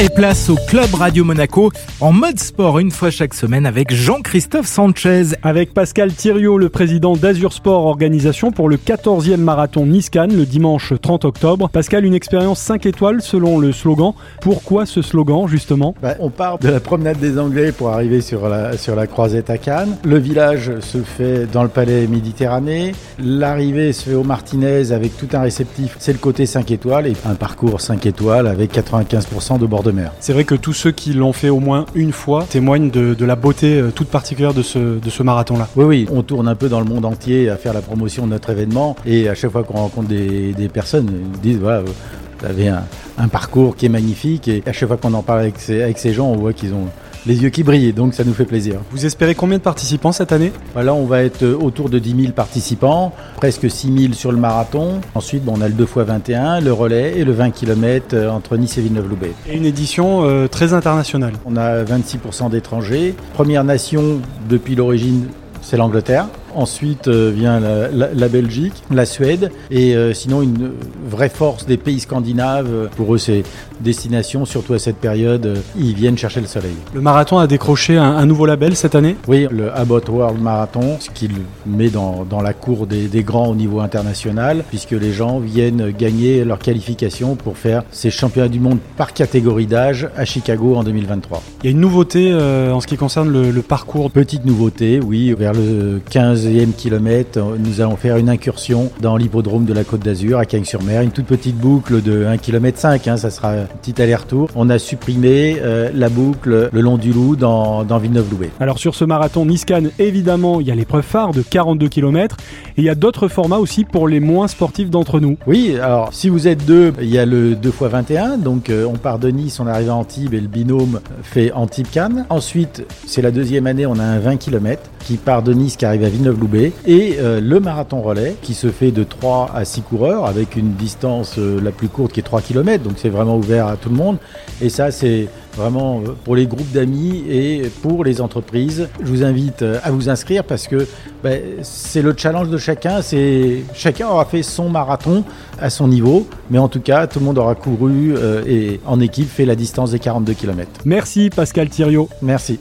Et place au Club Radio Monaco en mode sport une fois chaque semaine avec Jean-Christophe Sanchez. Avec Pascal Thiriot, le président d'Azur Sport Organisation pour le 14e marathon Niscan le dimanche 30 octobre. Pascal, une expérience 5 étoiles selon le slogan. Pourquoi ce slogan justement? Bah, on part de la promenade des Anglais pour arriver sur la, sur la croisette à Cannes. Le village se fait dans le palais Méditerranée. L'arrivée se fait au Martinez avec tout un réceptif. C'est le côté 5 étoiles et un parcours 5 étoiles avec 95% de bord de mer. C'est vrai que tous ceux qui l'ont fait au moins une fois témoignent de, de la beauté euh, toute particulière de ce, de ce marathon-là. Oui, oui, on tourne un peu dans le monde entier à faire la promotion de notre événement et à chaque fois qu'on rencontre des, des personnes, ils disent voilà, vous avez un, un parcours qui est magnifique et à chaque fois qu'on en parle avec ces, avec ces gens, on voit qu'ils ont les yeux qui brillent, donc ça nous fait plaisir. Vous espérez combien de participants cette année? Voilà, on va être autour de 10 000 participants, presque 6 000 sur le marathon. Ensuite, on a le 2x21, le relais et le 20 km entre Nice et Villeneuve-Loubet. Et une édition euh, très internationale. On a 26% d'étrangers. Première nation depuis l'origine, c'est l'Angleterre. Ensuite euh, vient la, la- la Belgique, la Suède et euh, sinon une vraie force des pays scandinaves. Pour eux, c'est destination, surtout à cette période, euh, ils viennent chercher le soleil. Le marathon a décroché un, un nouveau label cette année? Oui, le Abbott World Marathon, ce qui le met dans, dans la cour des, des grands au niveau international, puisque les gens viennent gagner leur qualification pour faire ces championnats du monde par catégorie d'âge à Chicago en 2023. Il y a une nouveauté euh, en ce qui concerne le, le parcours? Petite nouveauté, oui, vers le 15e kilomètre, nous allons faire une incursion dans l'hippodrome de la Côte d'Azur à Cagnes-sur-Mer, une toute petite boucle de 1 km 5, hein, ça sera un petit aller-retour. On a supprimé euh, la boucle le long du Loup dans, dans Villeneuve-Loubet. Alors sur ce marathon Niscan, évidemment, il y a l'épreuve phare de 42 km et il y a d'autres formats aussi pour les moins sportifs d'entre nous. Oui, alors si vous êtes deux, il y a le 2x21, donc euh, on part de Nice, on arrive à Antibes et le binôme fait Antibes-Cannes. Ensuite, c'est la deuxième année, on a un 20 km qui part de Nice, qui arrive à Villeneuve-Loubet. Et euh, le marathon relais qui se fait de 3 à 6 coureurs avec une distance euh, la plus courte qui est 3 km, donc c'est vraiment ouvert à tout le monde. Et ça, c'est vraiment euh, pour les groupes d'amis et pour les entreprises. Je vous invite à vous inscrire parce que ben, c'est le challenge de chacun. C'est chacun aura fait son marathon à son niveau, mais en tout cas, tout le monde aura couru euh, et en équipe fait la distance des 42 km. Merci Pascal Thiriot. Merci.